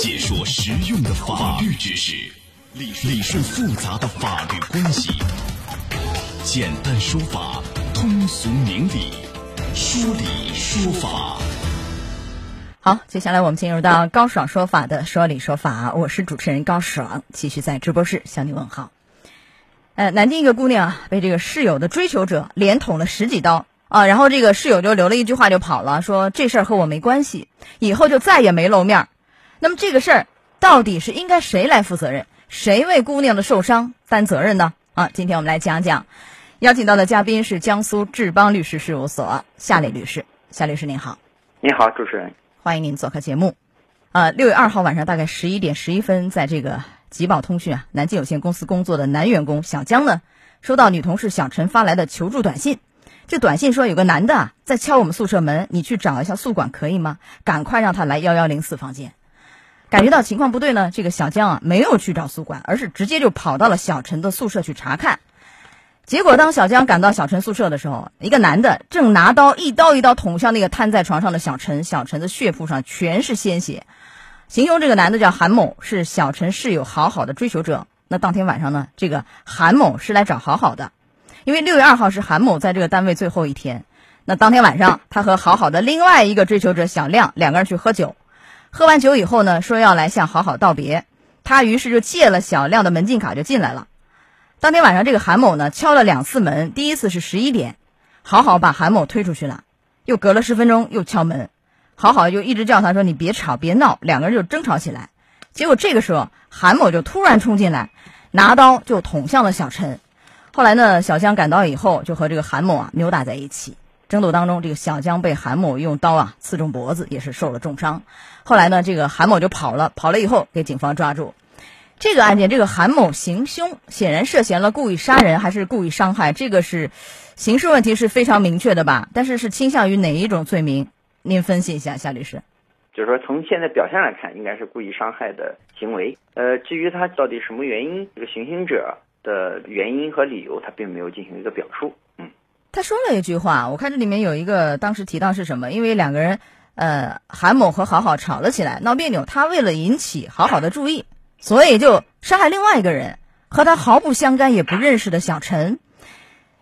解说实用的法律知识，理理顺复杂的法律关系，简单说法，通俗明理，说理说法。好，接下来我们进入到高爽说法的说理说法，我是主持人高爽，继续在直播室向你问好。呃，南京一个姑娘啊，被这个室友的追求者连捅了十几刀啊，然后这个室友就留了一句话就跑了，说这事儿和我没关系，以后就再也没露面儿。那么这个事儿到底是应该谁来负责任？谁为姑娘的受伤担责任呢？啊，今天我们来讲讲，邀请到的嘉宾是江苏志邦律师事务所夏磊律师，夏律师您好，你好，主持人。欢迎您做客节目。呃，六月二号晚上大概十一点十一分，在这个吉宝通讯啊南京有限公司工作的男员工小江呢，收到女同事小陈发来的求助短信。这短信说有个男的啊在敲我们宿舍门，你去找一下宿管可以吗？赶快让他来幺幺零四房间。感觉到情况不对呢，这个小江啊没有去找宿管，而是直接就跑到了小陈的宿舍去查看。结果当小江赶到小陈宿舍的时候，一个男的正拿刀一刀一刀捅向那个瘫在床上的小陈，小陈的血铺上全是鲜血。形容这个男的叫韩某，是小陈室友好好的追求者。那当天晚上呢，这个韩某是来找好好的，因为六月二号是韩某在这个单位最后一天。那当天晚上，他和好好的另外一个追求者小亮两个人去喝酒，喝完酒以后呢，说要来向好好道别，他于是就借了小亮的门禁卡就进来了。当天晚上，这个韩某呢敲了两次门，第一次是十一点，好好把韩某推出去了，又隔了十分钟又敲门，好好就一直叫他说你别吵别闹，两个人就争吵起来。结果这个时候，韩某就突然冲进来，拿刀就捅向了小陈。后来呢，小江赶到以后，就和这个韩某啊扭打在一起。争斗当中，这个小江被韩某用刀啊刺中脖子，也是受了重伤。后来呢，这个韩某就跑了，跑了以后给警方抓住。这个案件，这个韩某行凶，显然涉嫌了故意杀人还是故意伤害，这个是刑事问题是非常明确的吧？但是是倾向于哪一种罪名？您分析一下，夏律师。就是说，从现在表现来看，应该是故意伤害的行为。呃，至于他到底什么原因，这个行凶者的原因和理由，他并没有进行一个表述。嗯，他说了一句话，我看这里面有一个当时提到是什么？因为两个人，呃，韩某和好好吵了起来，闹别扭，他为了引起好好的注意。所以就杀害另外一个人，和他毫不相干也不认识的小陈，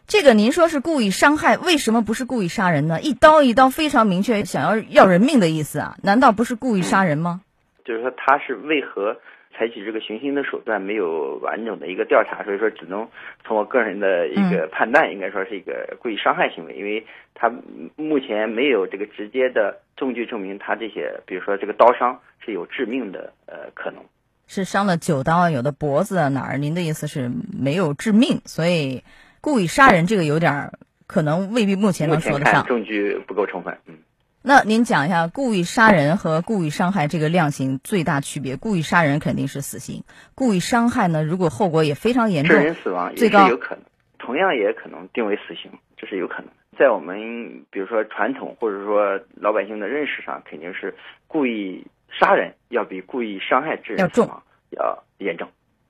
这个您说是故意伤害，为什么不是故意杀人呢？一刀一刀非常明确，想要要人命的意思啊，难道不是故意杀人吗？就是说他是为何采取这个行凶的手段，没有完整的一个调查，所以说只能从我个人的一个判断，应该说是一个故意伤害行为，因为他目前没有这个直接的证据证明他这些，比如说这个刀伤是有致命的呃可能。是伤了九刀，有的脖子啊哪儿？您的意思是没有致命，所以故意杀人这个有点可能未必目前能说得上。证据不够充分，嗯。那您讲一下故意杀人和故意伤害这个量刑最大区别？故意杀人肯定是死刑，故意伤害呢，如果后果也非常严重，致人死亡也是有可能，同样也可能定为死刑，这是有可能。在我们比如说传统或者说老百姓的认识上，肯定是故意。杀人要比故意伤害致人死亡要严重，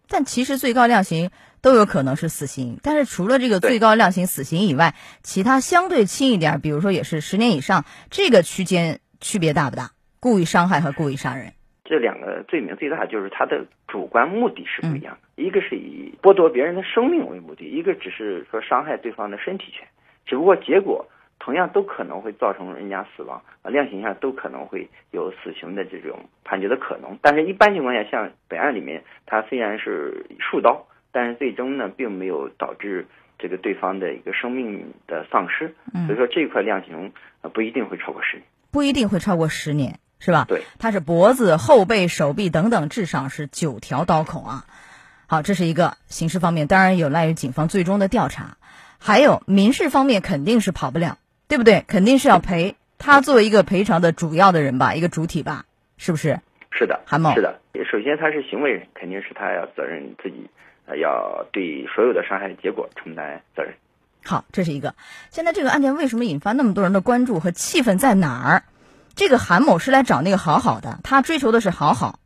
但其实最高量刑都有可能是死刑。但是除了这个最高量刑死刑以外，其他相对轻一点，比如说也是十年以上，这个区间区别大不大？故意伤害和故意杀人这两个罪名最大就是它的主观目的是不一样的，一个是以剥夺别人的生命为目的，一个只是说伤害对方的身体权，只不过结果。同样都可能会造成人家死亡啊，量刑上都可能会有死刑的这种判决的可能。但是，一般情况下，像本案里面，他虽然是数刀，但是最终呢，并没有导致这个对方的一个生命的丧失。所以说，这块量刑不一定会超过十年，不一定会超过十年，是吧？对，他是脖子、后背、手臂等等，至少是九条刀口啊。好，这是一个刑事方面，当然有赖于警方最终的调查。还有民事方面，肯定是跑不了。对不对？肯定是要赔他作为一个赔偿的主要的人吧，一个主体吧，是不是？是的，韩某是的。首先他是行为人，肯定是他要责任自己，呃，要对所有的伤害的结果承担责任。好，这是一个。现在这个案件为什么引发那么多人的关注和气愤在哪儿？这个韩某是来找那个好好的，他追求的是好好。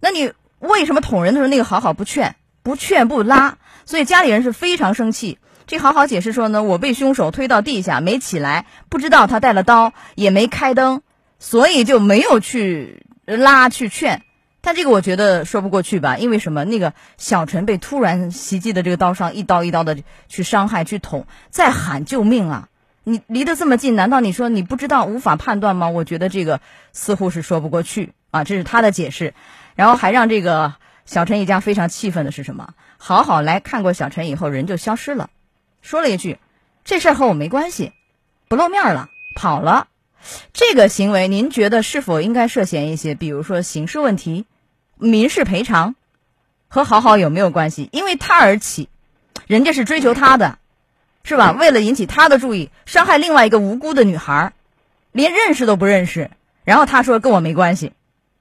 那你为什么捅人的时候那个好好不劝不劝不拉？所以家里人是非常生气。这好好解释说呢，我被凶手推到地下没起来，不知道他带了刀，也没开灯，所以就没有去拉去劝。但这个我觉得说不过去吧，因为什么？那个小陈被突然袭击的这个刀伤，一刀一刀的去伤害、去捅，在喊救命啊！你离得这么近，难道你说你不知道、无法判断吗？我觉得这个似乎是说不过去啊，这是他的解释。然后还让这个小陈一家非常气愤的是什么？好好来看过小陈以后，人就消失了，说了一句：“这事儿和我没关系，不露面了，跑了。”这个行为，您觉得是否应该涉嫌一些，比如说刑事问题、民事赔偿，和好好有没有关系？因为他而起，人家是追求他的。是吧？为了引起他的注意，伤害另外一个无辜的女孩，连认识都不认识，然后他说跟我没关系，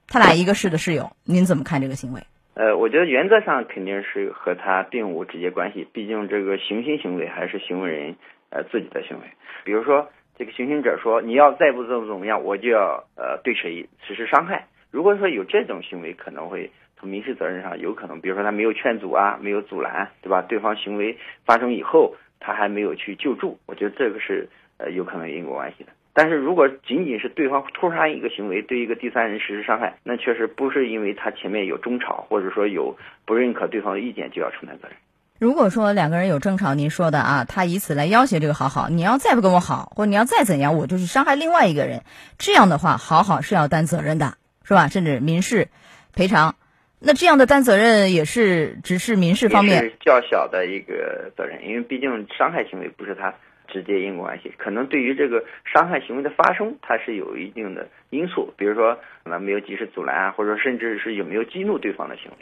他俩一个市的室友，您怎么看这个行为？呃，我觉得原则上肯定是和他并无直接关系，毕竟这个行凶行为还是行为人呃自己的行为。比如说这个行凶者说你要再不怎么怎么样，我就要呃对谁实施伤害。如果说有这种行为，可能会从民事责任上有可能，比如说他没有劝阻啊，没有阻拦，对吧？对方行为发生以后。他还没有去救助，我觉得这个是呃有可能因果关系的。但是如果仅仅是对方突然一个行为对一个第三人实施伤害，那确实不是因为他前面有争吵，或者说有不认可对方的意见就要承担责任。如果说两个人有争吵，您说的啊，他以此来要挟这个好好，你要再不跟我好，或者你要再怎样，我就是伤害另外一个人，这样的话，好好是要担责任的，是吧？甚至民事赔偿。那这样的担责任也是只是民事方面较小的一个责任，因为毕竟伤害行为不是他直接因果关系，可能对于这个伤害行为的发生，它是有一定的因素，比如说可能没有及时阻拦啊，或者甚至是有没有激怒对方的行为，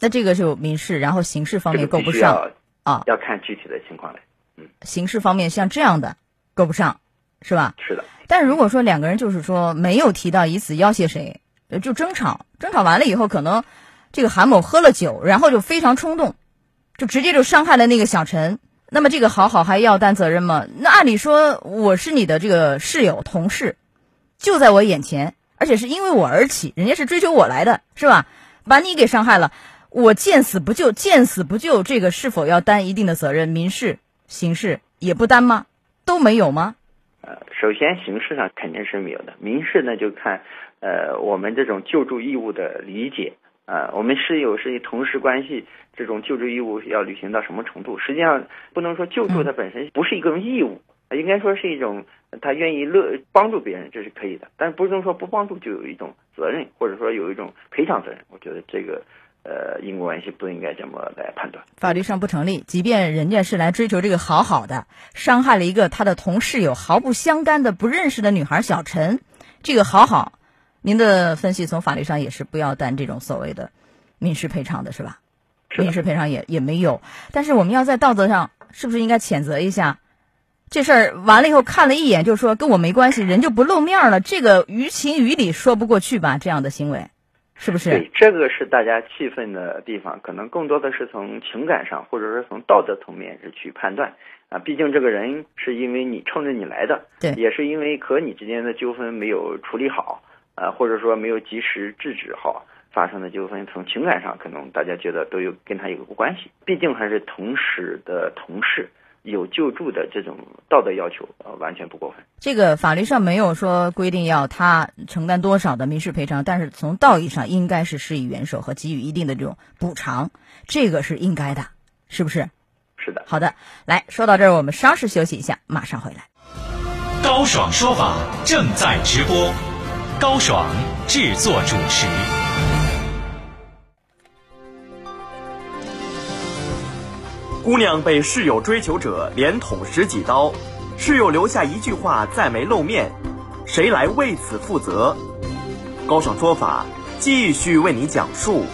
那这个就民事，然后刑事方面够不上啊，要看具体的情况来。嗯，刑事方面像这样的够不上，是吧？是的。但是如果说两个人就是说没有提到以此要挟谁。就争吵，争吵完了以后，可能这个韩某喝了酒，然后就非常冲动，就直接就伤害了那个小陈。那么这个好好还要担责任吗？那按理说我是你的这个室友同事，就在我眼前，而且是因为我而起，人家是追求我来的，是吧？把你给伤害了，我见死不救，见死不救，这个是否要担一定的责任？民事、刑事也不担吗？都没有吗？呃，首先刑事上肯定是没有的，民事呢就看。呃，我们这种救助义务的理解，啊，我们室友是同事关系，这种救助义务要履行到什么程度？实际上不能说救助它本身不是一个义务，应该说是一种他愿意乐帮助别人，这是可以的。但不能说不帮助就有一种责任，或者说有一种赔偿责任。我觉得这个呃因果关系不应该这么来判断，法律上不成立。即便人家是来追求这个好好的，伤害了一个他的同室友毫不相干的不认识的女孩小陈，这个好好。您的分析从法律上也是不要担这种所谓的民事赔偿的是吧？民事赔偿也也没有，但是我们要在道德上是不是应该谴责一下这事儿？完了以后看了一眼就说跟我没关系，人就不露面了，这个于情于理说不过去吧？这样的行为是不是？对，这个是大家气愤的地方，可能更多的是从情感上或者说从道德层面是去判断啊。毕竟这个人是因为你冲着你来的，对，也是因为和你之间的纠纷没有处理好。啊，或者说没有及时制止好发生的纠纷，从情感上可能大家觉得都有跟他有个关系，毕竟还是同时的同事，有救助的这种道德要求，呃，完全不过分。这个法律上没有说规定要他承担多少的民事赔偿，但是从道义上应该是施以援手和给予一定的这种补偿，这个是应该的，是不是？是的。好的，来说到这儿，我们稍事休息一下，马上回来。高爽说法正在直播。高爽制作主持。姑娘被室友追求者连捅十几刀，室友留下一句话再没露面，谁来为此负责？高爽说法继续为你讲述。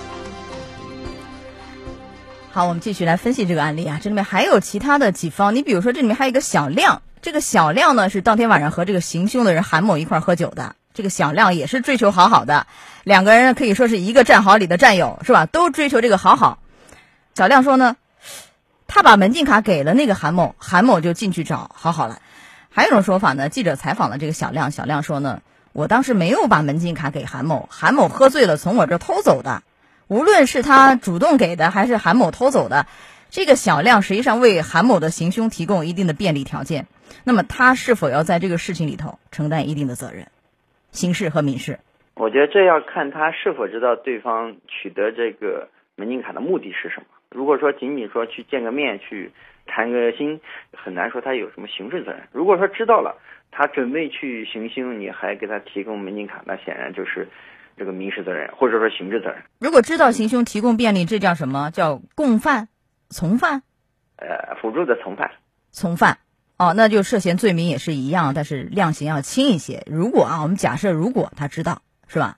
好，我们继续来分析这个案例啊，这里面还有其他的几方，你比如说这里面还有一个小亮，这个小亮呢是当天晚上和这个行凶的人韩某一块喝酒的。这个小亮也是追求好好的，两个人可以说是一个战壕里的战友，是吧？都追求这个好好。小亮说呢，他把门禁卡给了那个韩某，韩某就进去找好好了。还有一种说法呢，记者采访了这个小亮，小亮说呢，我当时没有把门禁卡给韩某，韩某喝醉了从我这偷走的。无论是他主动给的，还是韩某偷走的，这个小亮实际上为韩某的行凶提供一定的便利条件。那么他是否要在这个事情里头承担一定的责任？刑事和民事，我觉得这要看他是否知道对方取得这个门禁卡的目的是什么。如果说仅仅说去见个面去谈个心，很难说他有什么刑事责任。如果说知道了，他准备去行凶，你还给他提供门禁卡，那显然就是这个民事责任或者说刑事责任。如果知道行凶提供便利，这叫什么叫共犯、从犯？呃，辅助的从犯。从犯。哦，那就涉嫌罪名也是一样，但是量刑要轻一些。如果啊，我们假设如果他知道，是吧？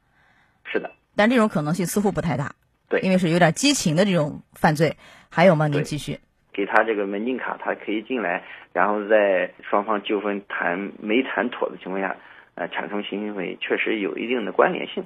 是的。但这种可能性似乎不太大。对。因为是有点激情的这种犯罪。还有吗？您继续。给他这个门禁卡，他可以进来，然后在双方纠纷谈没谈妥的情况下，呃，产生性行为，确实有一定的关联性。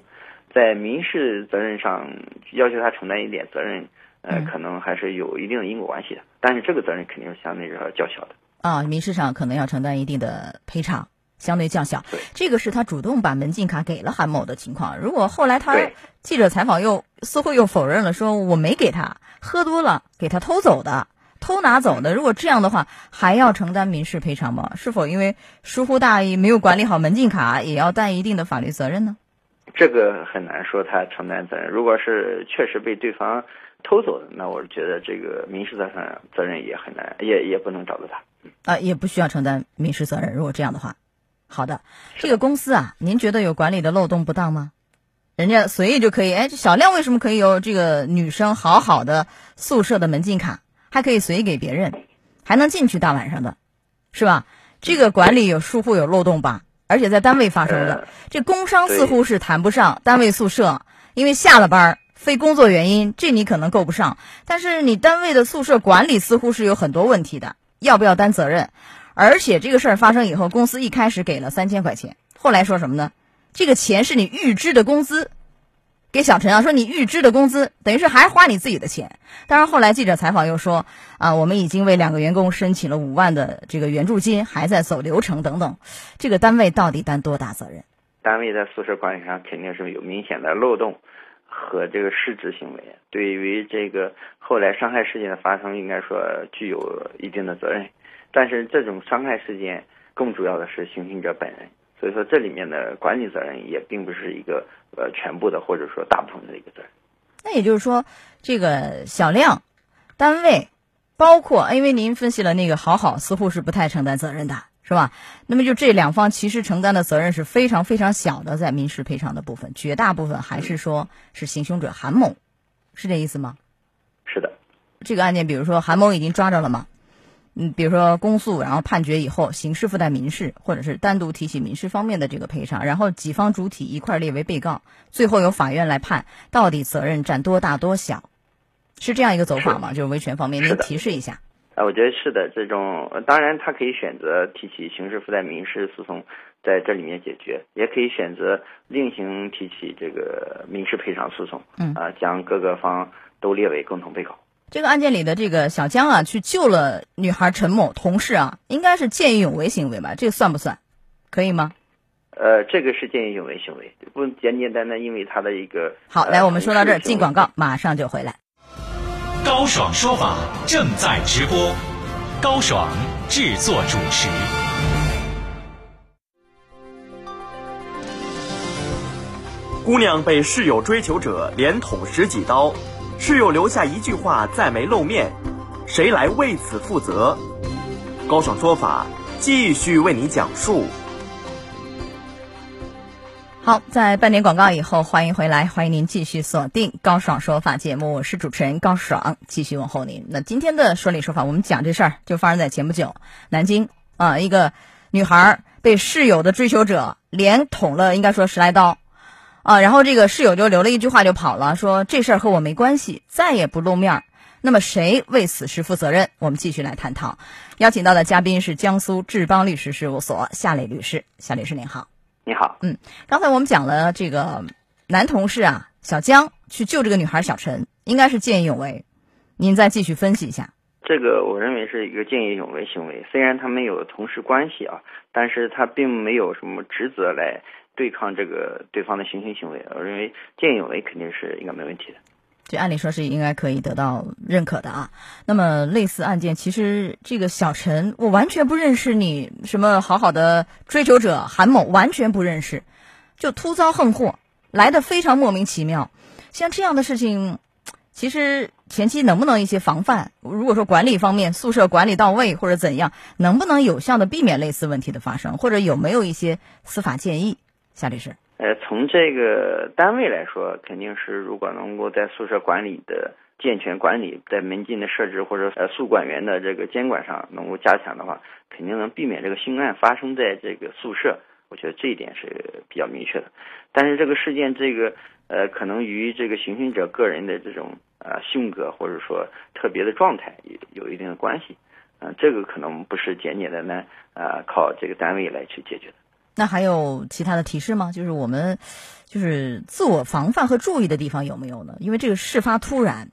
在民事责任上要求他承担一点责任，呃，可能还是有一定的因果关系的。但是这个责任肯定是相对来说较小的。啊，民事上可能要承担一定的赔偿，相对较小。这个是他主动把门禁卡给了韩某的情况。如果后来他记者采访又似乎又否认了，说我没给他，喝多了给他偷走的，偷拿走的。如果这样的话，还要承担民事赔偿吗？是否因为疏忽大意没有管理好门禁卡，也要担一定的法律责任呢？这个很难说他承担责任。如果是确实被对方偷走的，那我觉得这个民事责任责任也很难，也也不能找到他。啊，也不需要承担民事责任。如果这样的话，好的，这个公司啊，您觉得有管理的漏洞不当吗？人家随意就可以，哎，这小亮为什么可以有这个女生好好的宿舍的门禁卡，还可以随意给别人，还能进去大晚上的，是吧？这个管理有疏忽有漏洞吧？而且在单位发生的，这工伤似乎是谈不上，单位宿舍因为下了班非工作原因，这你可能够不上。但是你单位的宿舍管理似乎是有很多问题的。要不要担责任？而且这个事儿发生以后，公司一开始给了三千块钱，后来说什么呢？这个钱是你预支的工资，给小陈啊，说你预支的工资，等于是还花你自己的钱。当然后来记者采访又说啊，我们已经为两个员工申请了五万的这个援助金，还在走流程等等。这个单位到底担多大责任？单位在宿舍管理上肯定是有明显的漏洞。和这个失职行为，对于这个后来伤害事件的发生，应该说具有一定的责任。但是这种伤害事件更主要的是行凶者本人，所以说这里面的管理责任也并不是一个呃全部的或者说大部分的一个责任。那也就是说，这个小亮单位，包括因为您分析了那个好好，似乎是不太承担责任的。是吧？那么就这两方其实承担的责任是非常非常小的，在民事赔偿的部分，绝大部分还是说是行凶者韩某，是这意思吗？是的。这个案件，比如说韩某已经抓着了吗？嗯，比如说公诉，然后判决以后，刑事附带民事，或者是单独提起民事方面的这个赔偿，然后几方主体一块列为被告，最后由法院来判到底责任占多大多小，是这样一个走法吗？就是维权方面，您提示一下。啊，我觉得是的，这种当然他可以选择提起刑事附带民事诉讼，在这里面解决，也可以选择另行提起这个民事赔偿诉讼，嗯啊，将各个方都列为共同被告。这个案件里的这个小江啊，去救了女孩陈某同事啊，应该是见义勇为行为吧？这个算不算？可以吗？呃，这个是见义勇为行为，不简简单单因为他的一个好，来，我们说到这儿，进广告，马上就回来。高爽说法正在直播，高爽制作主持。姑娘被室友追求者连捅十几刀，室友留下一句话再没露面，谁来为此负责？高爽说法继续为你讲述。好，在半点广告以后，欢迎回来，欢迎您继续锁定高爽说法节目，我是主持人高爽，继续问候您。那今天的说理说法，我们讲这事儿就发生在前不久，南京啊，一个女孩被室友的追求者连捅了，应该说十来刀啊，然后这个室友就留了一句话就跑了，说这事儿和我没关系，再也不露面。那么谁为此事负责任？我们继续来探讨。邀请到的嘉宾是江苏志邦律师事务所夏磊律师，夏律师您好。你好，嗯，刚才我们讲了这个男同事啊，小江去救这个女孩小陈，应该是见义勇为。您再继续分析一下。这个我认为是一个见义勇为行为，虽然他们有同事关系啊，但是他并没有什么职责来对抗这个对方的行凶行为。我认为见义勇为肯定是应该没问题的。这按理说是应该可以得到认可的啊。那么类似案件，其实这个小陈，我完全不认识你什么好好的追求者韩某，完全不认识，就突遭横祸，来的非常莫名其妙。像这样的事情，其实前期能不能一些防范？如果说管理方面宿舍管理到位或者怎样，能不能有效的避免类似问题的发生？或者有没有一些司法建议？夏律师，呃，从这个单位来说，肯定是如果能够在宿舍管理的健全管理，在门禁的设置或者呃宿管员的这个监管上能够加强的话，肯定能避免这个性案发生在这个宿舍。我觉得这一点是比较明确的。但是这个事件，这个呃，可能与这个行凶者个人的这种呃性格或者说特别的状态有有一定的关系。嗯，这个可能不是简简单单啊靠这个单位来去解决的。那还有其他的提示吗？就是我们就是自我防范和注意的地方有没有呢？因为这个事发突然，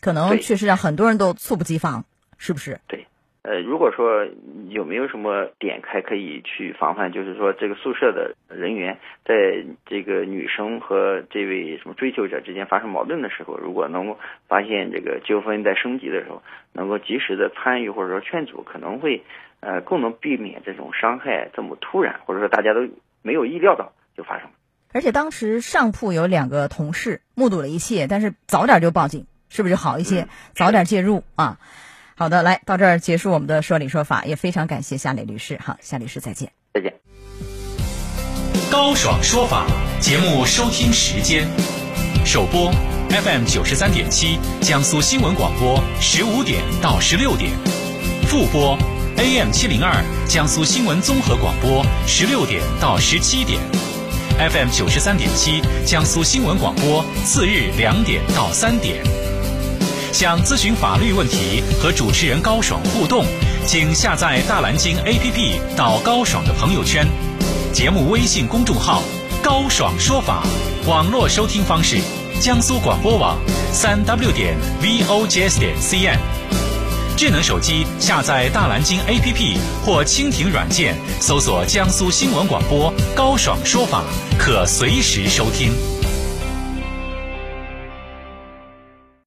可能确实让很多人都猝不及防，是不是？对。呃，如果说有没有什么点开可以去防范，就是说这个宿舍的人员在这个女生和这位什么追求者之间发生矛盾的时候，如果能够发现这个纠纷在升级的时候，能够及时的参与或者说劝阻，可能会呃更能避免这种伤害这么突然，或者说大家都没有意料到就发生了。而且当时上铺有两个同事目睹了一切，但是早点就报警，是不是就好一些？早点介入啊。好的，来到这儿结束我们的说理说法，也非常感谢夏磊律师。好，夏律师再见。再见。高爽说法节目收听时间：首播 FM 九十三点七，江苏新闻广播十五点到十六点；复播 AM 七零二，江苏新闻综合广播十六点到十七点；FM 九十三点七，江苏新闻广播次日两点到三点。想咨询法律问题和主持人高爽互动，请下载大蓝鲸 APP 到高爽的朋友圈，节目微信公众号“高爽说法”，网络收听方式：江苏广播网三 W 点 VOJS 点 CN。智能手机下载大蓝鲸 APP 或蜻蜓软件，搜索江苏新闻广播“高爽说法”，可随时收听。